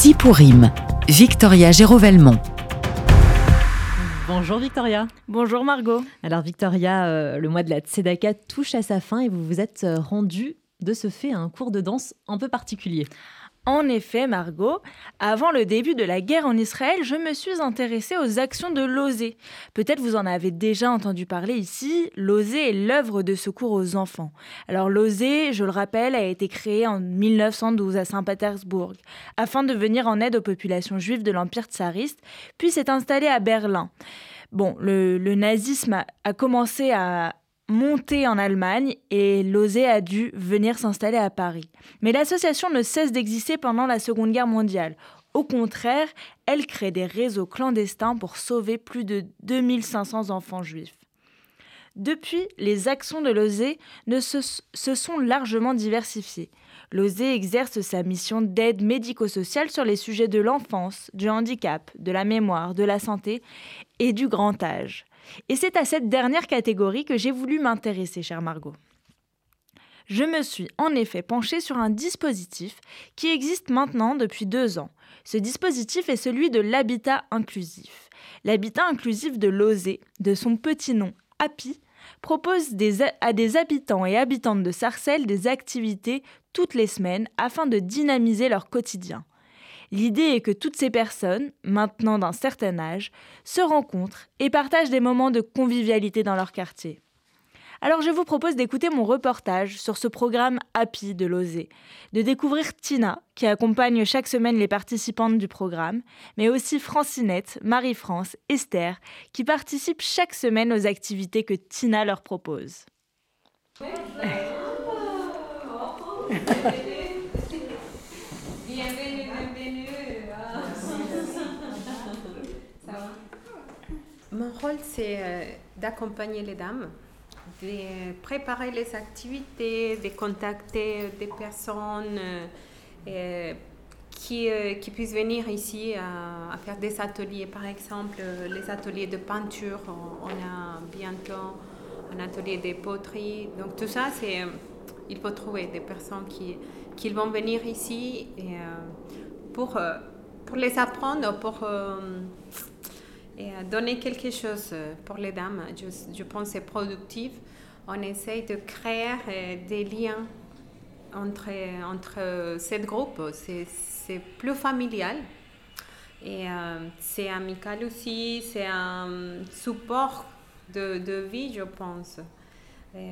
Si pour rime, Victoria Gérovelmont. Bonjour Victoria. Bonjour Margot. Alors Victoria, euh, le mois de la Tzedaka touche à sa fin et vous vous êtes euh, rendue de ce fait à un cours de danse un peu particulier. En effet, Margot, avant le début de la guerre en Israël, je me suis intéressée aux actions de l'OSE. Peut-être vous en avez déjà entendu parler ici. L'OSE est l'œuvre de secours aux enfants. Alors l'OSE, je le rappelle, a été créé en 1912 à Saint-Pétersbourg afin de venir en aide aux populations juives de l'Empire tsariste, puis s'est installé à Berlin. Bon, le, nazisme a commencé à, montée en Allemagne et l'OSE a dû venir s'installer à Paris. Mais l'association ne cesse d'exister pendant la Seconde Guerre mondiale. Au contraire, elle crée des réseaux clandestins pour sauver plus de 2500 enfants juifs. Depuis, les actions de se, se sont largement diversifiées. L'OSE exerce sa mission d'aide médico-sociale sur les sujets de l'enfance, du handicap, de la mémoire, de la santé et du grand âge. Et c'est à cette dernière catégorie que j'ai voulu m'intéresser, chère Margot. Je me suis en effet penchée sur un dispositif qui existe maintenant depuis deux ans. Ce dispositif est celui de l'habitat inclusif. L'habitat inclusif de l'OSE, de son petit nom HAPI, propose à des habitants et habitantes de Sarcelles des activités toutes les semaines afin de dynamiser leur quotidien. L'idée est que toutes ces personnes, maintenant d'un certain âge, se rencontrent et partagent des moments de convivialité dans leur quartier. Alors je vous propose d'écouter mon reportage sur ce programme Happy de l'OSE, de découvrir Tina, qui accompagne chaque semaine les participantes du programme, mais aussi Francinette, Marie-France, Esther, qui participent chaque semaine aux activités que Tina leur propose. Mon rôle, c'est euh, d'accompagner les dames, de préparer les activités, de contacter des personnes euh, qui, euh, qui, puissent venir ici à, faire des ateliers. Par exemple, les ateliers de peinture, on, a bientôt un atelier de poterie. Donc tout ça, c'est, il faut trouver des personnes qui, qui vont venir ici pour, pour les apprendre, pour et donner quelque chose euh, pour les dames. Je, je pense que c'est productif. On essaye de créer euh, des liens entre, entre ces groupes. C'est plus familial. Et euh, c'est amical aussi, c'est un support de, de, vie, je pense. Et,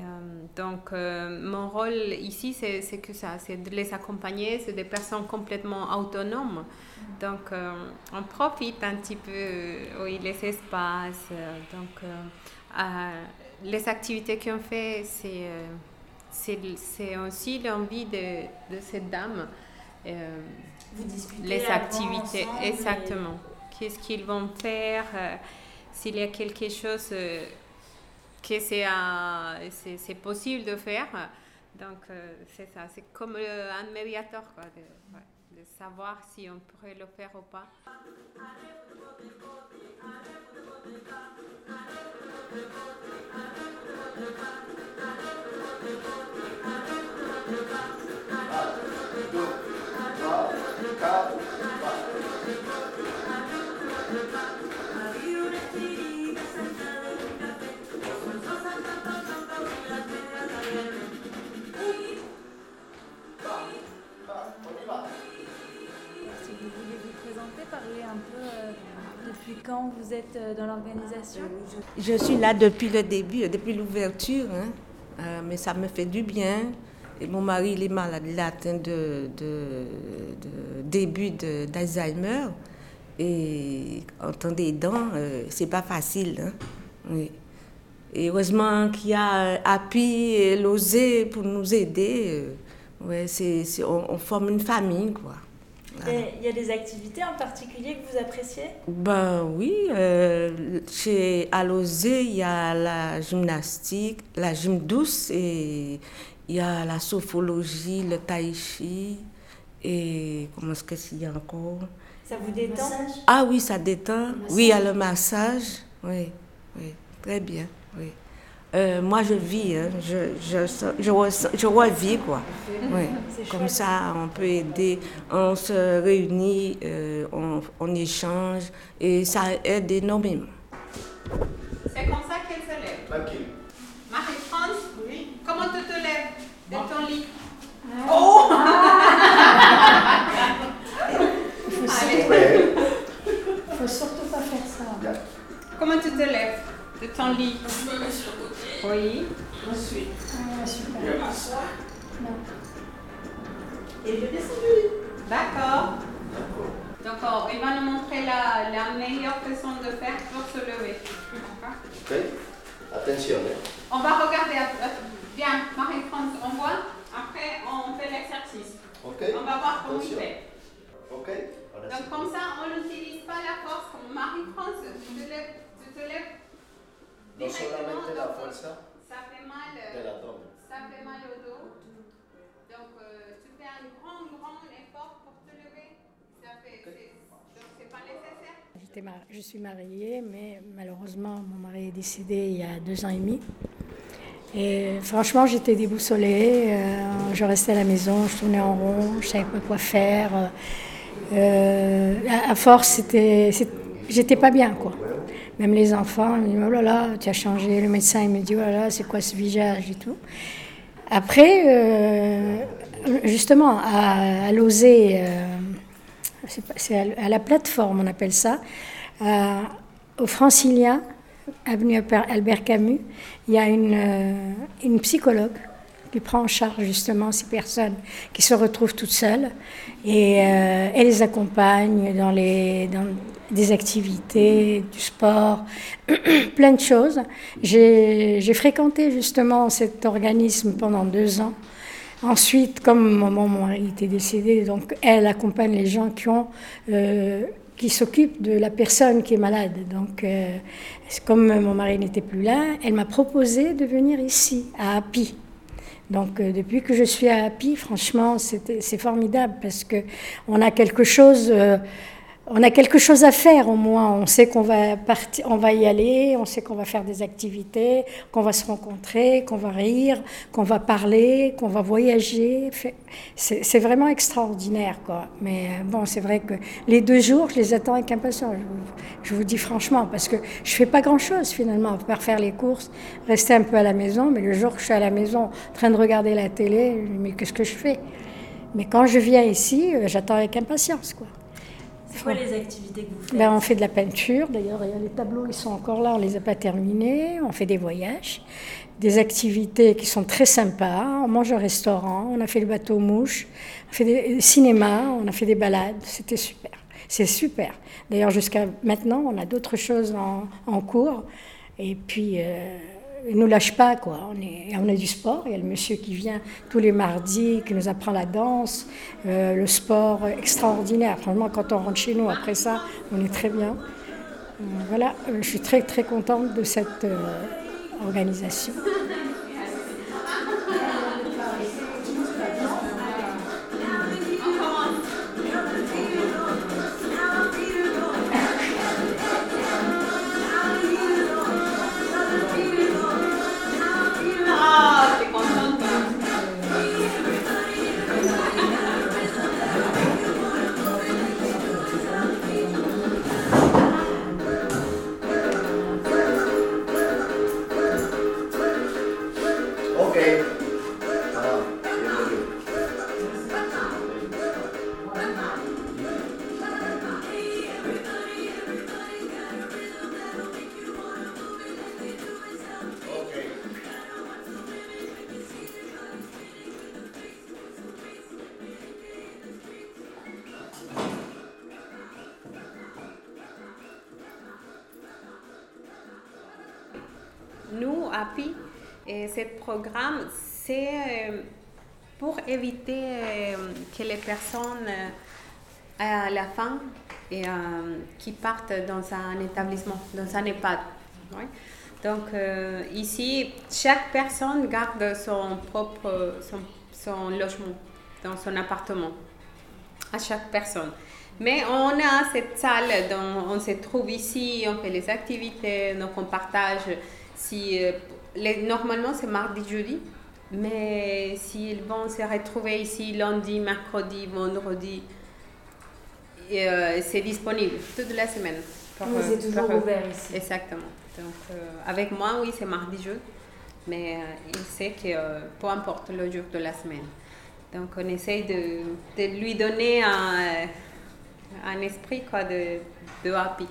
donc, mon rôle ici, c'est que ça, c'est de les accompagner, c'est des personnes complètement autonomes. Donc, euh, on profite un petit peu, euh, oui, les espaces. Euh, donc, les activités qu'on fait, c'est c'est aussi l'envie de, de, cette dame. Vous discutez les activités, exactement. Qu'est-ce qu'ils vont faire S'il y a quelque chose que c'est possible de faire. Donc, c'est ça. C'est comme un médiateur. Quoi, de savoir si on pourrait le faire ou pas. Euh, dans l'organisation? Je, suis là depuis le début, depuis l'ouverture, hein. euh, mais ça me fait du bien. Et mon mari, il est malade, il a atteint de, début d'Alzheimer. Et entendez, dents, euh, c'est pas facile. Hein. Et heureusement qu'il y a Happy et l'OSE pour nous aider. ouais, c'est, on, on, forme une famille, quoi. Il y a des activités en particulier que vous appréciez? Ben oui, euh, chez Alosé, il y a la gymnastique, la gym douce et il y a la sophologie, le tai chi et comment est-ce qu'il y a encore? Ça vous détend? Ah oui, ça détend. Oui, il y a le massage. Oui, oui, très bien. Oui. Euh, moi, je vis, hein. je, je, je, je, revis, quoi. Ouais. Comme ça, on peut aider, on se réunit, euh, on, on, échange et ça aide énormément. C'est comme ça qu'elle se lève. Tranquille. Marie-France, oui. comment tu te lèves? De ton lit ah. Oh Il faut, faut surtout pas faire ça. Comment tu te lèves? De ton lit Oui. Ensuite. Ah, super. Je m'assois. Non. Et je descends du lit. D'accord. D'accord. Donc, il va nous montrer la, la, meilleure façon de faire pour se lever. Ok Attention. Hein. On va regarder. Bien, Marie-France, on voit. Après, on fait l'exercice. Ok. On va voir comment il fait. Ok. Donc, comme ça, on n'utilise pas la force comme Marie-France. Tu te lèves. Tu te lèves No solamente la fuerza ça fait mal, abdomen. Ça fait mal au dos. Donc, euh, tu fais un grand, grand effort pour te lever. Ça fait, okay. Donc, c'est pas nécessaire. Mar je suis mariée, mais malheureusement, mon mari est décédé il y a deux ans et demi. Et franchement, j'étais déboussolée. Euh, je restais à la maison, je tournais en rond, je savais pas quoi faire. Euh, à, à force, c'était, j'étais pas bien, quoi. Même les enfants, ils me disent Oh là là, tu as changé. Le médecin, il me dit Oh là là, c'est quoi ce visage et tout. Après, euh, justement, à, à l'OSE, euh, c'est à, la plateforme, on appelle ça, au Francilien, avenue Albert Camus, il y a une, euh, une psychologue qui prend en charge justement ces personnes qui se retrouvent toutes seules et elle les accompagne dans, les, des activités, du sport, plein de choses. J'ai fréquenté justement cet organisme pendant deux ans. Ensuite, comme mon mari était décédé, donc elle accompagne les gens qui ont euh, qui de la personne qui est malade. Donc, euh, comme mon mari n'était plus là, elle m'a proposé de venir ici, à Happy. Donc, euh, depuis que je suis à Happy, franchement, c'est formidable parce que on a quelque chose. On a quelque chose à faire au moins. On sait qu'on va partir, on va y aller, on sait qu'on va faire des activités, qu'on va se rencontrer, qu'on va rire, qu'on va parler, qu'on va voyager. C'est vraiment extraordinaire, quoi. Mais euh, bon, c'est vrai que les deux jours, je les attends avec impatience. Je vous, je vous dis franchement, parce que je fais pas grand-chose finalement, à part faire les courses, rester un peu à la maison. Mais le jour que je suis à la maison, en train de regarder la télé, mais qu'est-ce que je fais? Mais quand je viens ici, euh, j'attends avec impatience, quoi. C'est quoi les activités que vous faites ben, On fait de la peinture, d'ailleurs les tableaux ils sont encore là, on ne les a pas terminés, on fait des voyages, des activités qui sont très sympas, on mange au restaurant, on a fait le bateau mouche, on fait des cinémas, on a fait des balades, c'était super. C'est super. D'ailleurs jusqu'à maintenant on a d'autres choses en, en, cours. Et puis... Euh, ne nous lâche pas, quoi. On, est, on a du sport. Il y a le monsieur qui vient tous les mardis, qui nous apprend la danse, euh, le sport extraordinaire. Franchement, quand on rentre chez nous après ça, on est très bien. Euh, voilà, je suis très très contente de cette euh, organisation. Et ce programme, c'est pour éviter que les personnes à la fin et, qui partent dans un établissement, dans un EHPAD. Donc euh, ici, chaque personne garde son propre son, son, logement dans son appartement, à chaque personne. Mais on a cette salle dont on se trouve ici, on fait les activités, donc on partage si, les, normalement, c'est mardi, jeudi. Mais s'ils vont se retrouver ici lundi, mercredi, vendredi, euh, c'est disponible toute la semaine. Oui, c'est toujours ouvert ici. Exactement. Donc, euh, avec moi, oui, c'est mardi, jeudi. Mais euh, il sait que peu importe le jour de la semaine. Donc, on essaye de, de lui donner un, un esprit quoi, de, de happy.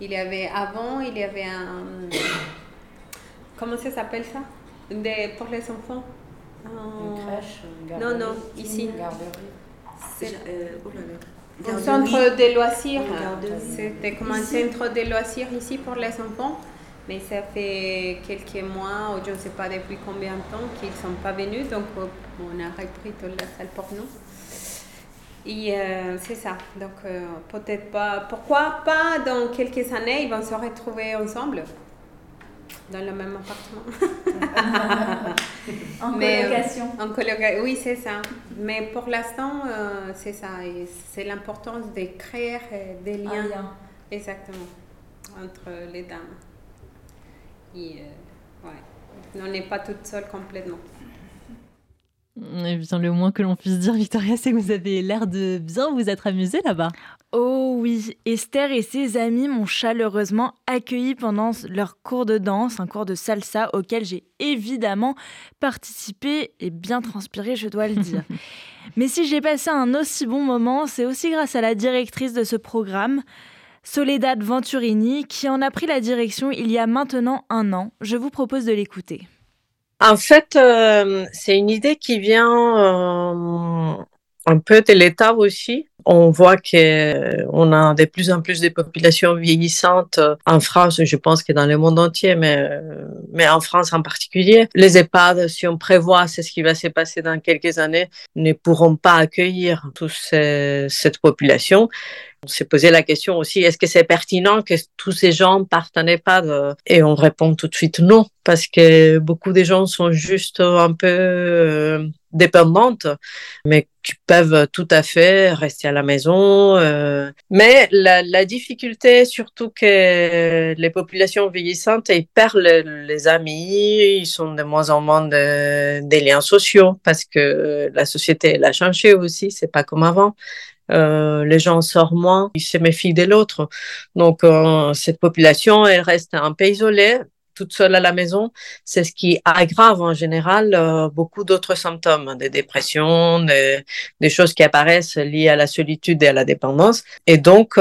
Il y avait avant, il y avait un. Comment ça s'appelle ça? Des, Pour les enfants Une crèche, une Non, non, ici. Une garderie. Euh, un centre de loisirs. C'était comme un centre de loisirs ici pour les enfants. Mais ça fait quelques mois, ou je ne sais pas depuis combien de temps, qu'ils ne sont pas venus. Donc, on a repris toute la salle pour nous. Et euh, c'est ça. Donc, euh, peut-être pas. Pourquoi pas dans quelques années, ils vont se retrouver ensemble dans le même appartement. en Mais, euh, colocation. en colocation, oui, c'est ça. Mais pour l'instant, c'est ça. Et c'est l'importance de créer des liens. lien. Exactement. Entre les dames. Et, ouais. On n'est pas toute seule complètement. Eh bien, le moins que l'on puisse dire, Victoria, c'est que vous avez l'air de bien vous être amusée là-bas. Oh oui, Esther et ses amis m'ont chaleureusement accueilli pendant leur cours de danse, un cours de salsa auquel j'ai évidemment participé et bien transpiré, je dois le dire. Mais si j'ai passé un aussi bon moment, c'est aussi grâce à la directrice de ce programme, Soledad Venturini, qui en a pris la direction il y a maintenant un an. Je vous propose de l'écouter. En fait, euh, c'est une idée qui vient euh, un peu de l'État aussi. On voit qu'on a de plus en plus de populations vieillissantes en France, je pense que dans le monde entier, mais, mais en France en particulier. Les EHPAD, si on prévoit, c'est ce qui va se passer dans quelques années, ne pourront pas accueillir toute cette population. On s'est posé la question aussi, est-ce que c'est pertinent que tous ces gens partent en EHPAD Et on répond tout de suite non, parce que beaucoup de gens sont juste un peu euh, dépendantes, mais qui peuvent tout à fait rester à la maison. Euh. Mais la, la, difficulté, surtout que les populations vieillissantes, ils perdent les, amis, ils sont de moins en moins des liens sociaux, parce que la société, elle a changé aussi, c'est pas comme avant. Euh, les gens sortent moins, ils se méfient de l'autre. Donc, euh, cette population, elle reste un peu isolée, toute seule à la maison. C'est ce qui aggrave en général euh, beaucoup d'autres symptômes, des dépressions, des, des, choses qui apparaissent liées à la solitude et à la dépendance. Et donc,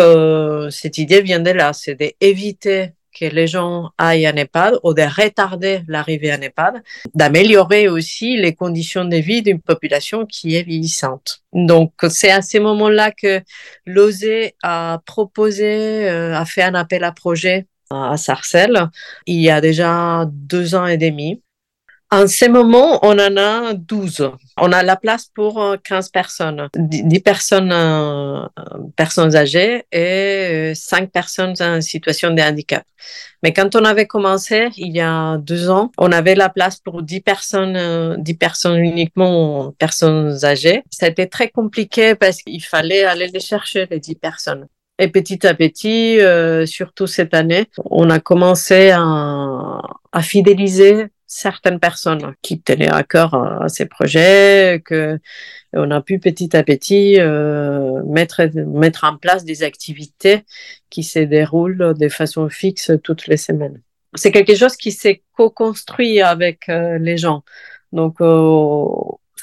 cette idée vient de là, c'est d'éviter que les gens aillent en EHPAD ou de retarder l'arrivée en EHPAD, d'améliorer aussi les conditions de vie d'une population qui est vieillissante. Donc, c'est à ces moments-là que l'OSE a proposé, euh, a fait un appel à projet à Sarcelles il y a déjà deux ans et demi en ce moment, on en a 12. On a la place pour 15 euh, personnes, 10 personnes, euh, personnes âgées et 5 euh, personnes en situation de handicap. Mais quand on avait commencé, il y a deux ans, on avait la place pour 10 personnes, 10 personnes uniquement, personnes âgées. Été très compliqué parce qu'il fallait aller les chercher, les 10 personnes. Et petit à petit, surtout cette année, on a commencé à, à fidéliser certaines personnes qui tenaient à cœur à, ces projets, que on a pu petit à petit euh, mettre mettre en place des activités qui se déroulent de façon fixe toutes les semaines. C'est quelque chose qui s'est co-construit avec euh, les gens. Donc euh,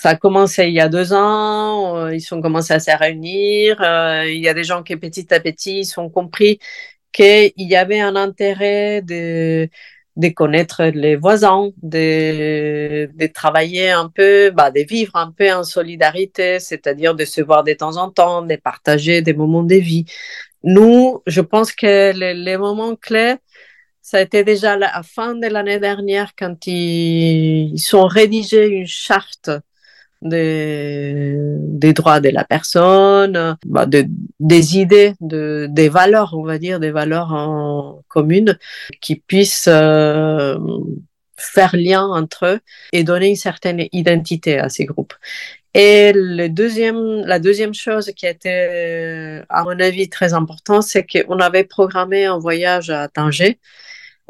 ça a commencé il y a deux ans, ils sont commencé à se réunir. il y a des gens qui petit à petit ils ont compris qu'il y avait un intérêt de connaître les voisins, de, travailler un peu, bah, de vivre un peu en solidarité, c'est-à-dire de se voir de temps en temps, de partager des moments de vie. Nous, je pense que les, moments clés, ça a été déjà à la fin de l'année dernière quand ils, sont rédigés une charte des, droits de la personne, bah, de, des idées, de, des valeurs, on va dire, des valeurs en commune qui puissent euh, faire lien entre eux et donner une certaine identité à ces groupes. Et la deuxième chose qui était, à mon avis, très important, c'est qu'on avait programmé un voyage à Tanger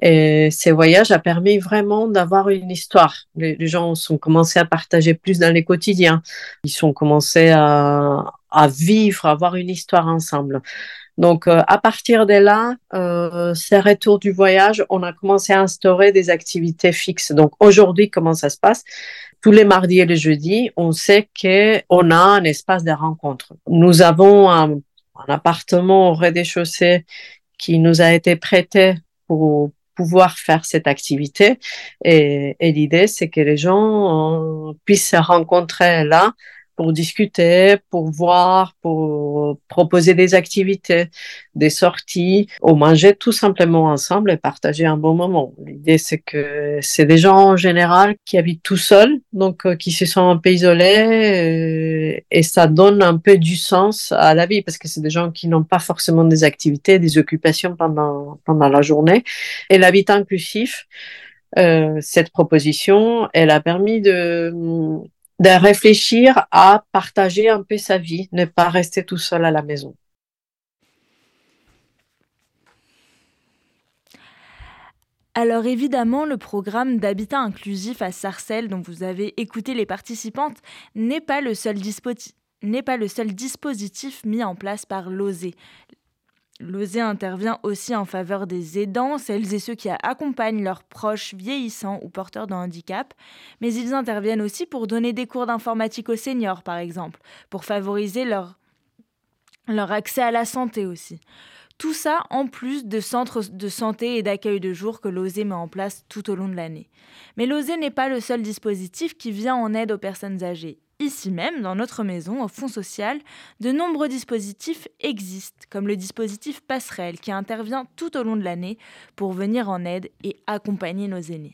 Et ces voyages a permis vraiment d'avoir une histoire. Les, gens sont commencé à partager plus dans les quotidiens. Ils sont commencé à, à vivre, à avoir une histoire ensemble. Donc, euh, à partir de là, euh, ces retours du voyage, on a commencé à instaurer des activités fixes. Donc, aujourd'hui, comment ça se passe? Tous les mardis et les jeudis, on sait qu'on a un espace de rencontre. Nous avons un, un appartement au rez-de-chaussée qui nous a été prêté pour pouvoir faire cette activité. Et, l'idée, c'est que les gens euh, puissent se rencontrer là pour discuter, pour voir, pour proposer des activités, des sorties, ou manger tout simplement ensemble et partager un bon moment. L'idée, c'est que c'est des gens en général qui habitent tout seuls, donc euh, qui se sont un peu isolés, euh, et ça donne un peu du sens à la vie, parce que c'est des gens qui n'ont pas forcément des activités, des occupations pendant, pendant la journée. Et l'habitat inclusif, euh, cette proposition, elle a permis de de réfléchir à partager un peu sa vie, ne pas rester tout seul à la maison. Alors évidemment, le programme d'habitat inclusif à Sarcelles dont vous avez écouté les participantes n'est pas le seul n'est pas le seul dispositif mis en place par l'OSE, L'OSE intervient aussi en faveur des aidants, celles et ceux qui accompagnent leurs proches vieillissants ou porteurs de handicap, mais ils interviennent aussi pour donner des cours d'informatique aux seniors, par exemple, pour favoriser leur, leur accès à la santé aussi. Tout ça en plus de centres de santé et d'accueil de jour que l'OSE met en place tout au long de l'année. Mais l'OSE n'est pas le seul dispositif qui vient en aide aux personnes âgées. Ici même, dans notre maison, au Fonds social, de nombreux dispositifs existent, comme le dispositif Passerelle qui intervient tout au long de l'année pour venir en aide et accompagner nos aînés.